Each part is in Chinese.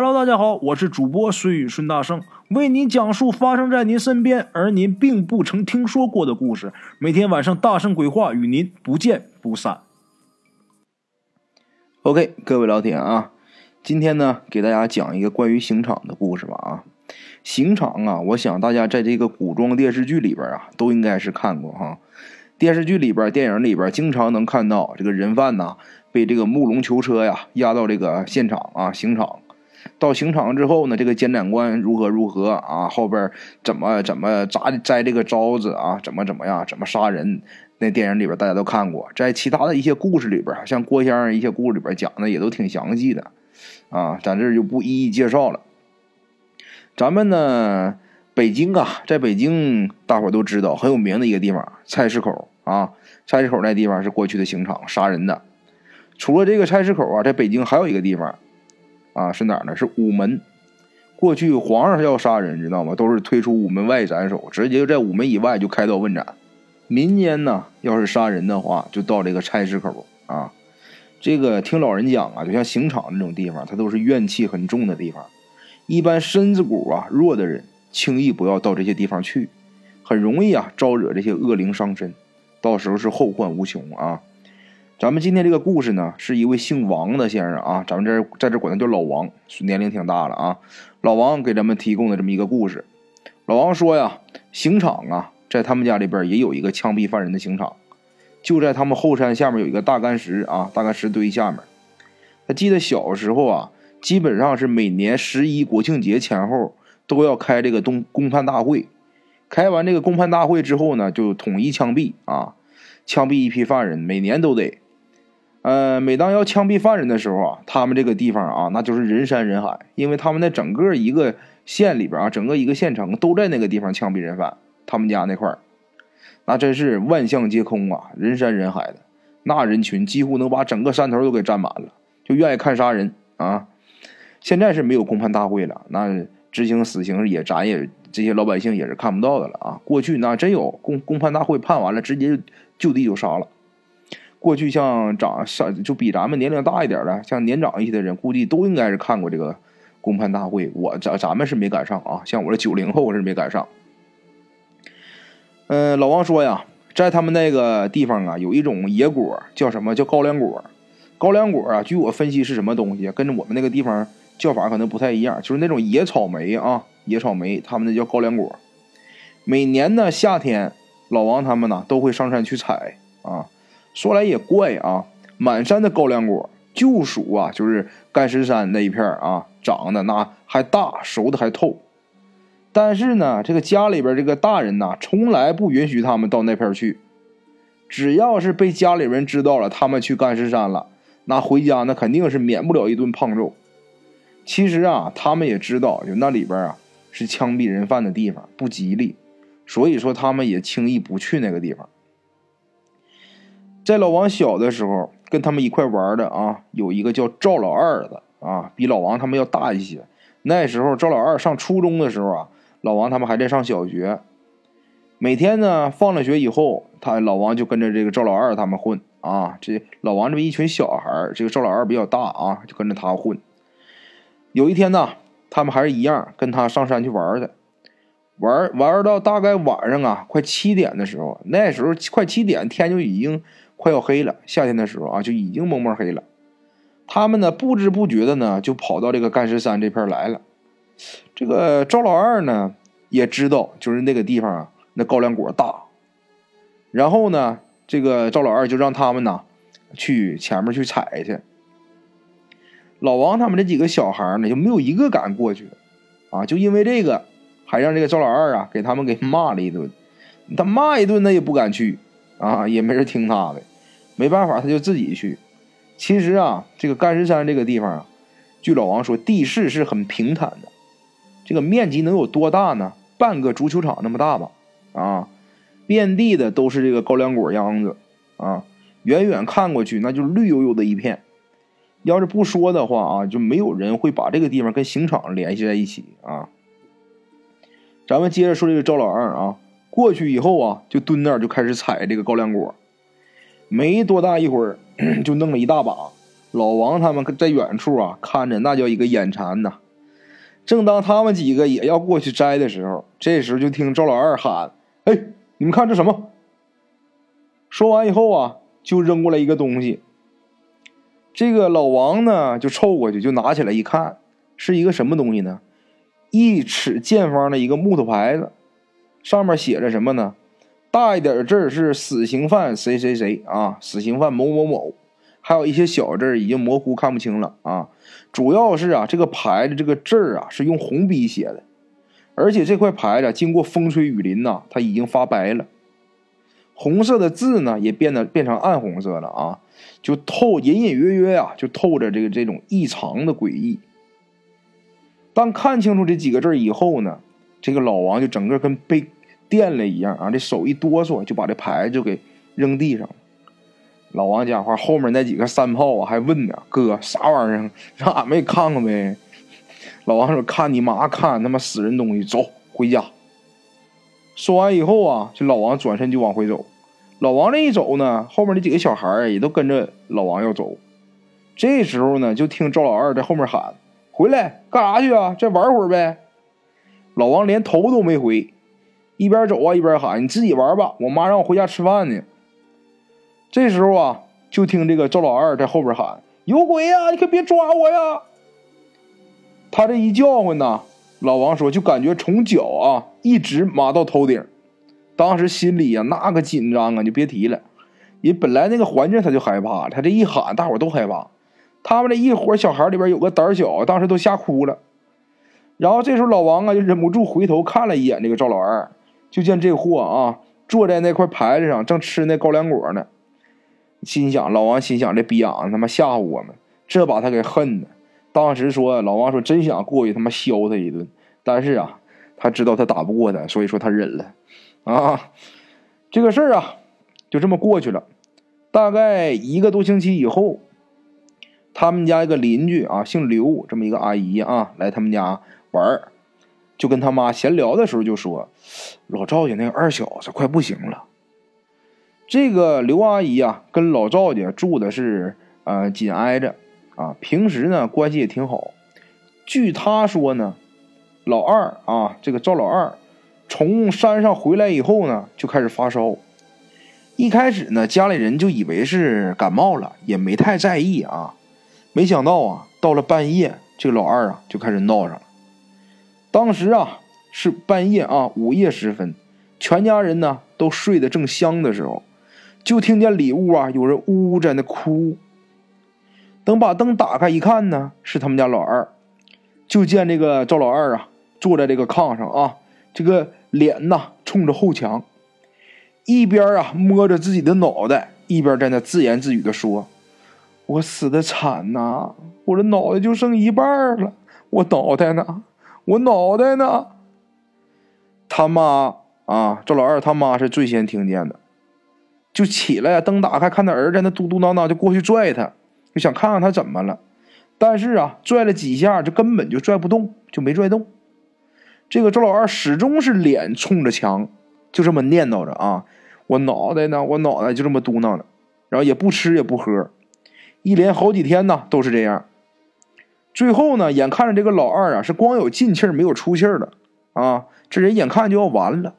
Hello，大家好，我是主播孙宇孙大圣，为您讲述发生在您身边而您并不曾听说过的故事。每天晚上大圣鬼话与您不见不散。OK，各位老铁啊，今天呢给大家讲一个关于刑场的故事吧啊。刑场啊，我想大家在这个古装电视剧里边啊都应该是看过哈。电视剧里边、电影里边经常能看到这个人犯呐被这个木龙囚车呀押到这个现场啊刑场。到刑场之后呢，这个监斩官如何如何啊？后边怎么怎么扎摘这个招子啊？怎么怎么样？怎么杀人？那电影里边大家都看过，在其他的一些故事里边，像郭先生一些故事里边讲的也都挺详细的啊，咱这就不一一介绍了。咱们呢，北京啊，在北京大伙都知道很有名的一个地方——菜市口啊。菜市口那地方是过去的刑场，杀人的。除了这个菜市口啊，在北京还有一个地方。啊，是哪呢？是午门。过去皇上要杀人，知道吗？都是推出午门外斩首，直接就在午门以外就开刀问斩。民间呢，要是杀人的话，就到这个菜市口啊。这个听老人讲啊，就像刑场那种地方，它都是怨气很重的地方。一般身子骨啊弱的人，轻易不要到这些地方去，很容易啊招惹这些恶灵伤身，到时候是后患无穷啊。咱们今天这个故事呢，是一位姓王的先生啊，咱们这在这管他叫老王，年龄挺大了啊。老王给咱们提供的这么一个故事。老王说呀，刑场啊，在他们家里边也有一个枪毙犯人的刑场，就在他们后山下面有一个大干石啊，大干石堆下面。他记得小时候啊，基本上是每年十一国庆节前后都要开这个东公判大会，开完这个公判大会之后呢，就统一枪毙啊，枪毙一批犯人，每年都得。呃，每当要枪毙犯人的时候啊，他们这个地方啊，那就是人山人海，因为他们那整个一个县里边啊，整个一个县城都在那个地方枪毙人犯。他们家那块儿，那真是万象皆空啊，人山人海的，那人群几乎能把整个山头都给占满了，就愿意看杀人啊。现在是没有公判大会了，那执行死刑也咱也这些老百姓也是看不到的了啊。过去那真有公公判大会判完了，直接就地就杀了。过去像长上就比咱们年龄大一点的，像年长一些的人，估计都应该是看过这个公判大会。我咱咱们是没赶上啊，像我这九零后是没赶上。嗯，老王说呀，在他们那个地方啊，有一种野果，叫什么叫高粱果。高粱果啊，据我分析是什么东西，跟着我们那个地方叫法可能不太一样，就是那种野草莓啊，野草莓，他们那叫高粱果。每年呢夏天，老王他们呢都会上山去采啊。说来也怪啊，满山的高粱果，就属啊，就是干石山那一片啊，长得那还大，熟的还透。但是呢，这个家里边这个大人呐，从来不允许他们到那片去。只要是被家里人知道了，他们去干石山了，那回家那肯定是免不了一顿胖揍。其实啊，他们也知道，就那里边啊是枪毙人犯的地方，不吉利，所以说他们也轻易不去那个地方。在老王小的时候，跟他们一块玩的啊，有一个叫赵老二的啊，比老王他们要大一些。那时候赵老二上初中的时候啊，老王他们还在上小学。每天呢，放了学以后，他老王就跟着这个赵老二他们混啊。这老王这么一群小孩这个赵老二比较大啊，就跟着他混。有一天呢，他们还是一样跟他上山去玩的，玩玩到大概晚上啊，快七点的时候，那时候快七点，天就已经。快要黑了，夏天的时候啊，就已经蒙蒙黑了。他们呢，不知不觉的呢，就跑到这个干石山这片来了。这个赵老二呢，也知道就是那个地方啊，那高粱果大。然后呢，这个赵老二就让他们呢，去前面去采去。老王他们这几个小孩呢，就没有一个敢过去啊，就因为这个，还让这个赵老二啊，给他们给骂了一顿。他骂一顿，他也不敢去。啊，也没人听他的，没办法，他就自己去。其实啊，这个干石山这个地方啊，据老王说，地势是很平坦的，这个面积能有多大呢？半个足球场那么大吧。啊，遍地的都是这个高粱果秧子啊，远远看过去那就绿油油的一片。要是不说的话啊，就没有人会把这个地方跟刑场联系在一起啊。咱们接着说这个赵老二啊。过去以后啊，就蹲那儿就开始采这个高粱果，没多大一会儿，就弄了一大把。老王他们在远处啊看着，那叫一个眼馋呐正当他们几个也要过去摘的时候，这时候就听赵老二喊：“哎，你们看这什么？”说完以后啊，就扔过来一个东西。这个老王呢，就凑过去，就拿起来一看，是一个什么东西呢？一尺见方的一个木头牌子，上面写着什么呢？大一点字儿是“死刑犯谁谁谁”啊，“死刑犯某某某”，还有一些小字已经模糊看不清了啊。主要是啊，这个牌子这个字儿啊是用红笔写的，而且这块牌子经过风吹雨淋呐，它已经发白了，红色的字呢也变得变成暗红色了啊，就透隐隐约约啊，就透着这个这种异常的诡异。当看清楚这几个字以后呢，这个老王就整个跟被电了一样啊，这手一哆嗦，就把这牌就给扔地上了。老王讲话，后面那几个三炮啊还问呢：“哥，啥玩意儿？让俺们也看看呗。”老王说：“看你妈看他妈死人东西，走回家。”说完以后啊，这老王转身就往回走。老王这一走呢，后面那几个小孩也都跟着老王要走。这时候呢，就听赵老二在后面喊。回来干啥去啊？再玩会儿呗。老王连头都没回，一边走啊一边喊：“你自己玩吧，我妈让我回家吃饭呢。”这时候啊，就听这个赵老二在后边喊：“有鬼呀！你可别抓我呀！”他这一叫唤呢，老王说就感觉从脚啊一直麻到头顶，当时心里呀那个紧张啊，就别提了。也本来那个环境他就害怕，他这一喊，大伙都害怕。他们这一伙小孩里边有个胆小，当时都吓哭了。然后这时候老王啊就忍不住回头看了一眼这个赵老二，就见这货啊坐在那块牌子上正吃那高粱果呢。心想老王心想这逼养他妈吓唬我们，这把他给恨的。当时说老王说真想过去他妈削他一顿，但是啊他知道他打不过他，所以说他忍了。啊，这个事儿啊就这么过去了。大概一个多星期以后。他们家一个邻居啊，姓刘，这么一个阿姨啊，来他们家玩儿，就跟他妈闲聊的时候就说：“老赵家那个二小子快不行了。”这个刘阿姨啊，跟老赵家住的是呃紧挨着啊，平时呢关系也挺好。据他说呢，老二啊，这个赵老二从山上回来以后呢，就开始发烧。一开始呢，家里人就以为是感冒了，也没太在意啊。没想到啊，到了半夜，这个老二啊就开始闹上了。当时啊是半夜啊，午夜时分，全家人呢都睡得正香的时候，就听见里屋啊有人呜呜在那哭。等把灯打开一看呢，是他们家老二。就见这个赵老二啊坐在这个炕上啊，这个脸呐冲着后墙，一边啊摸着自己的脑袋，一边在那自言自语的说。我死的惨呐！我这脑袋就剩一半了，我脑袋呢？我脑袋呢？他妈啊，赵老二他妈是最先听见的，就起来，灯打开，看他儿子在那嘟嘟囔囔，就过去拽他，就想看看他怎么了。但是啊，拽了几下，就根本就拽不动，就没拽动。这个赵老二始终是脸冲着墙，就这么念叨着啊：“我脑袋呢？我脑袋就这么嘟囔着，然后也不吃也不喝。”一连好几天呢，都是这样。最后呢，眼看着这个老二啊，是光有进气没有出气的啊，这人眼看就要完了。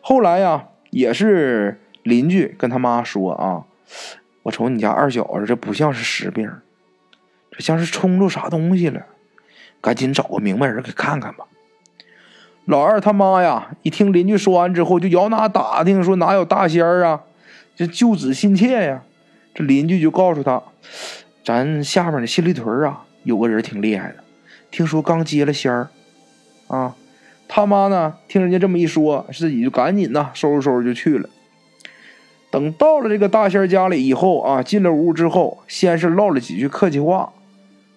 后来呀，也是邻居跟他妈说啊：“我瞅你家二小子，这不像是实病，这像是冲着啥东西了，赶紧找个明白人给看看吧。”老二他妈呀，一听邻居说完之后，就摇哪打听，说哪有大仙儿啊，这救子心切呀。这邻居就告诉他：“咱下面的新立屯啊，有个人挺厉害的，听说刚接了仙儿。”啊，他妈呢，听人家这么一说，自己就赶紧呐，收拾收拾就去了。等到了这个大仙家里以后啊，进了屋之后，先是唠了几句客气话，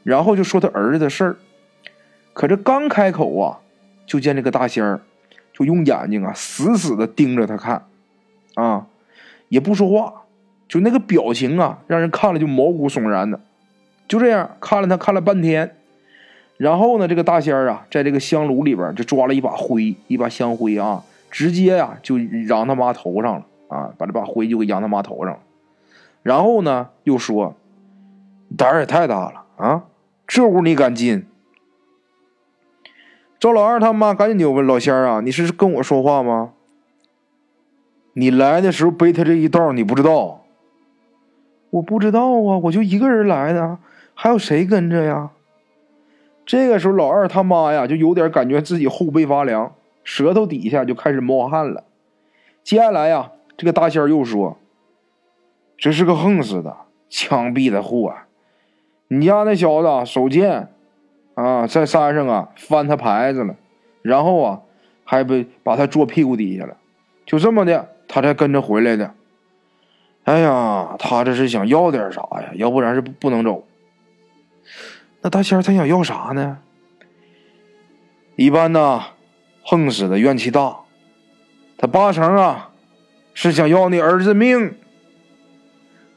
然后就说他儿子的事儿。可这刚开口啊，就见这个大仙儿就用眼睛啊死死的盯着他看，啊，也不说话。就那个表情啊，让人看了就毛骨悚然的。就这样看了他看了半天，然后呢，这个大仙儿啊，在这个香炉里边就抓了一把灰，一把香灰啊，直接呀就扬他妈头上了啊，把这把灰就给扬他妈头上了。然后呢，又说：“胆儿也太大了啊，这屋你敢进？”赵老二他妈赶紧就问老仙儿啊：“你是跟我说话吗？你来的时候背他这一道，你不知道？我不知道啊，我就一个人来的，还有谁跟着呀？”这个时候，老二他妈呀，就有点感觉自己后背发凉，舌头底下就开始冒汗了。接下来呀，这个大仙又说：“这是个横死的，枪毙的货。你家那小子手贱。”啊，在山上啊翻他牌子了，然后啊还被把他坐屁股底下了，就这么的，他才跟着回来的。哎呀，他这是想要点啥呀？要不然是不能走。那大仙儿他想要啥呢？一般呢，横死的怨气大，他八成啊是想要你儿子命。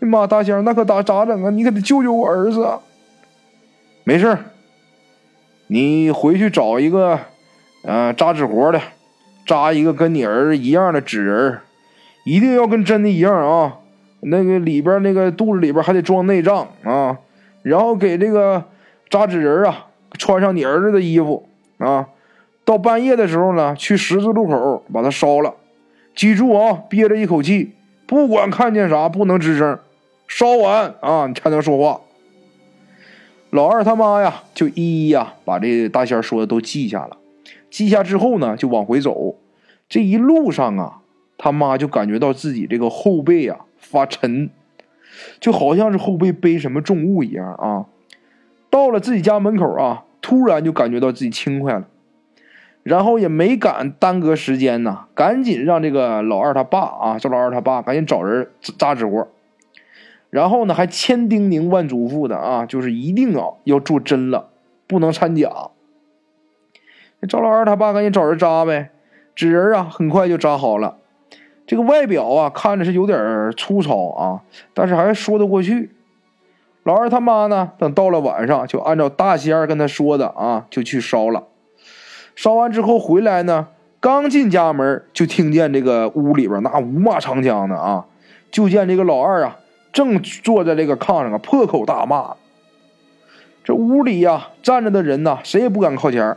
哎妈，大仙儿那可咋咋整啊？你可得救救我儿子。没事你回去找一个，呃，扎纸活的，扎一个跟你儿子一样的纸人，一定要跟真的一样啊！那个里边那个肚子里边还得装内脏啊，然后给这个扎纸人啊穿上你儿子的衣服啊，到半夜的时候呢，去十字路口把它烧了，记住啊，憋着一口气，不管看见啥不能吱声，烧完啊你才能说话。老二他妈呀，就一一呀把这大仙说的都记下了。记下之后呢，就往回走。这一路上啊，他妈就感觉到自己这个后背啊发沉，就好像是后背背什么重物一样啊。到了自己家门口啊，突然就感觉到自己轻快了，然后也没敢耽搁时间呐，赶紧让这个老二他爸啊，赵老二他爸赶紧找人扎纸活。然后呢，还千叮咛万嘱咐的啊，就是一定啊要做真了，不能掺假。赵老二他爸赶紧找人扎呗，纸人啊很快就扎好了。这个外表啊看着是有点粗糙啊，但是还说得过去。老二他妈呢，等到了晚上，就按照大仙儿跟他说的啊，就去烧了。烧完之后回来呢，刚进家门就听见这个屋里边那五马长枪的啊，就见这个老二啊。正坐在这个炕上啊，破口大骂。这屋里呀，站着的人呐，谁也不敢靠前。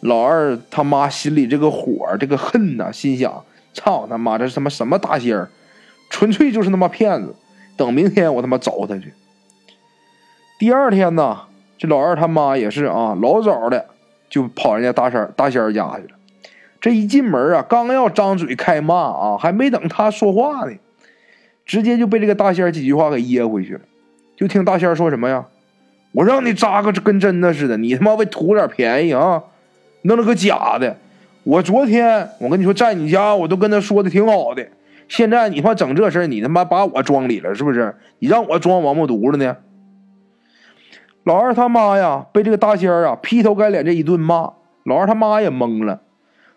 老二他妈心里这个火，这个恨呐，心想：操他妈，这是他妈什么大仙儿？纯粹就是他妈骗子！等明天我他妈找他去。第二天呢，这老二他妈也是啊，老早的就跑人家大仙大仙家去了。这一进门啊，刚要张嘴开骂啊，还没等他说话呢。直接就被这个大仙几句话给噎回去了，就听大仙说什么呀？我让你扎个跟真的似的，你他妈为图点便宜啊，弄了个假的。我昨天我跟你说在你家，我都跟他说的挺好的，现在你他妈整这事你他妈把我装里了是不是？你让我装王八犊子呢？老二他妈呀，被这个大仙啊劈头盖脸这一顿骂，老二他妈也懵了。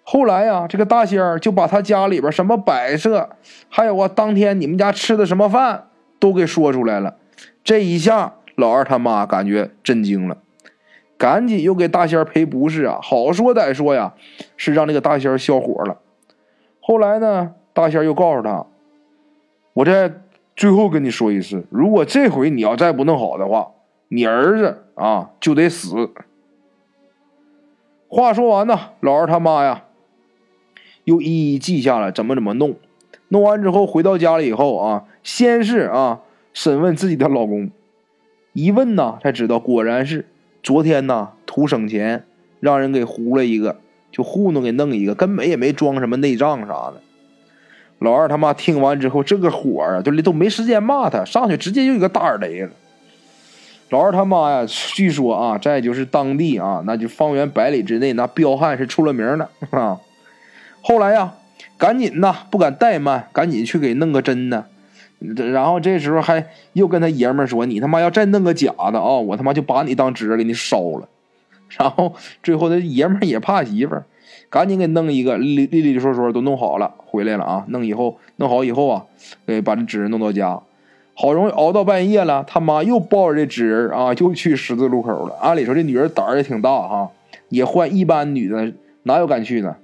后来呀，这个大仙儿就把他家里边什么摆设，还有啊，当天你们家吃的什么饭都给说出来了。这一下，老二他妈感觉震惊了，赶紧又给大仙儿赔不是啊。好说歹说呀，是让那个大仙儿消火了。后来呢，大仙儿又告诉他：“我再最后跟你说一次，如果这回你要再不弄好的话，你儿子啊就得死。”话说完呢，老二他妈呀。又一一记下了怎么怎么弄，弄完之后回到家里以后啊，先是啊审问自己的老公，一问呢才知道果然是昨天呢图省钱让人给糊了一个，就糊弄给弄一个，根本也没装什么内脏啥的。老二他妈听完之后，这个火啊都都没时间骂他，上去直接就一个大耳雷了。老二他妈呀，据说啊，在就是当地啊，那就方圆百里之内，那彪悍是出了名的啊。后来呀，赶紧呐，不敢怠慢，赶紧去给弄个真的。然后这时候还又跟他爷们说：“你他妈要再弄个假的啊，我他妈就把你当纸给你烧了。”然后最后他爷们也怕媳妇儿，赶紧给弄一个，利利利索索都弄好了，回来了啊。弄以后弄好以后啊，给把这纸人弄到家，好容易熬到半夜了，他妈又抱着这纸人啊，又去十字路口了。按理说这女人胆儿也挺大哈，也换一般女的哪有敢去呢？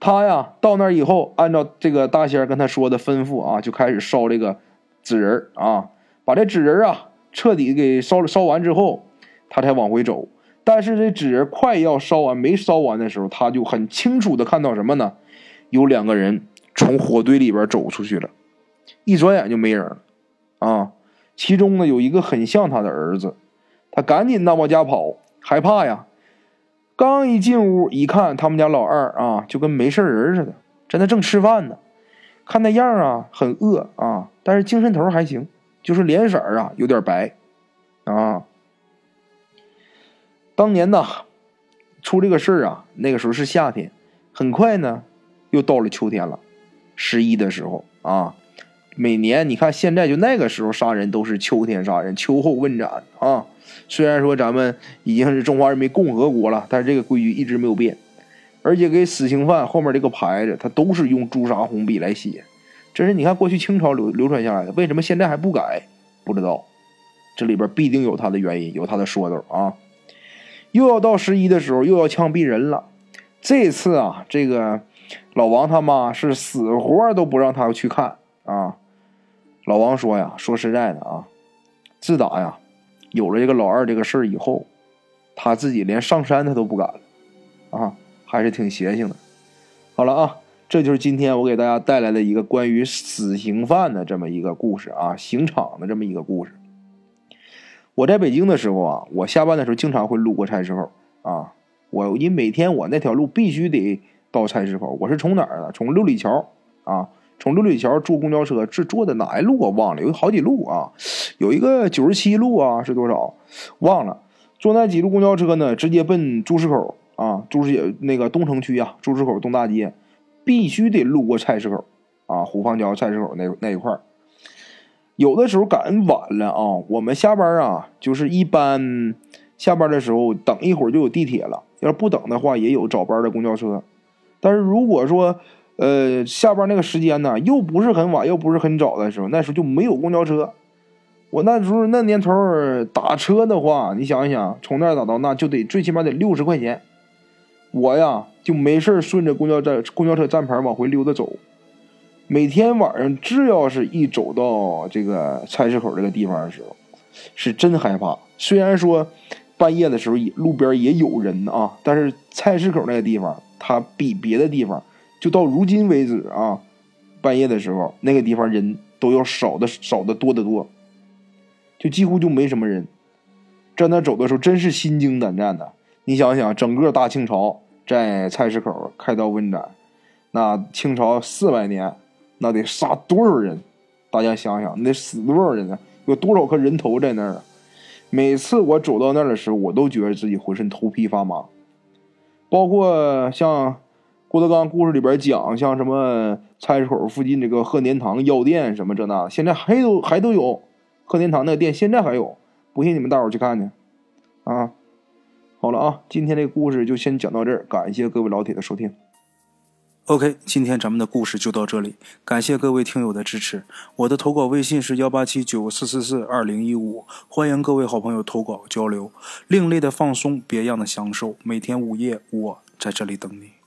他呀，到那儿以后，按照这个大仙跟他说的吩咐啊，就开始烧这个纸人啊，把这纸人啊彻底给烧了。烧完之后，他才往回走。但是这纸人快要烧完，没烧完的时候，他就很清楚的看到什么呢？有两个人从火堆里边走出去了，一转眼就没人了。啊，其中呢有一个很像他的儿子，他赶紧的往家跑，害怕呀。刚一进屋一看，他们家老二啊，就跟没事人似的，在那正吃饭呢。看那样啊，很饿啊，但是精神头还行，就是脸色啊有点白啊。当年呢，出这个事儿啊，那个时候是夏天，很快呢，又到了秋天了，十一的时候啊。每年你看现在就那个时候杀人都是秋天杀人，秋后问斩啊。虽然说咱们已经是中华人民共和国了，但是这个规矩一直没有变，而且给死刑犯后面这个牌子，它都是用朱砂红笔来写。这是你看过去清朝流流传下来的，为什么现在还不改？不知道，这里边必定有它的原因，有它的说头啊。又要到十一的时候，又要枪毙人了。这次啊，这个老王他妈是死活都不让他去看啊。老王说呀，说实在的啊，自打呀有了这个老二这个事儿以后，他自己连上山他都不敢了啊，还是挺邪性的。好了啊，这就是今天我给大家带来的一个关于死刑犯的这么一个故事啊，刑场的这么一个故事。我在北京的时候啊，我下班的时候经常会路过菜市口啊，我因每天我那条路必须得到菜市口，我是从哪儿呢？从六里桥啊。从六里桥坐公交车是坐的哪一路我忘了，有好几路啊，有一个九十七路啊，是多少？忘了。坐那几路公交车呢？直接奔朱市口啊，朱市那个东城区啊，朱市口东大街，必须得路过菜市口啊，虎坊桥菜市口那那一块有的时候赶晚了啊，我们下班啊，就是一般下班的时候等一会儿就有地铁了，要不等的话，也有早班的公交车。但是如果说，呃，下班那个时间呢，又不是很晚，又不是很早的时候，那时候就没有公交车。我那时候那年头打车的话，你想一想，从那打到那就得最起码得六十块钱。我呀就没事顺着公交站公交车站牌往回溜达走。每天晚上只要是一走到这个菜市口这个地方的时候，是真害怕。虽然说半夜的时候路边也有人啊，但是菜市口那个地方，它比别的地方。就到如今为止啊，半夜的时候，那个地方人都要少的少的多得多，就几乎就没什么人。在那走的时候，真是心惊胆战的。你想想，整个大清朝在菜市口开刀问斩，那清朝四百年，那得杀多少人？大家想想，那得死多少人呢？有多少颗人头在那儿啊？每次我走到那儿的时候，我都觉得自己浑身头皮发麻，包括像。郭德纲故事里边讲，像什么菜市口附近这个鹤年堂药店什么这那，现在还都还都有鹤年堂那个店，现在还有，不信你们大伙去看去。啊，好了啊，今天这故事就先讲到这儿，感谢各位老铁的收听。OK，今天咱们的故事就到这里，感谢各位听友的支持。我的投稿微信是幺八七九四四四二零一五，欢迎各位好朋友投稿交流。另类的放松，别样的享受，每天午夜我在这里等你。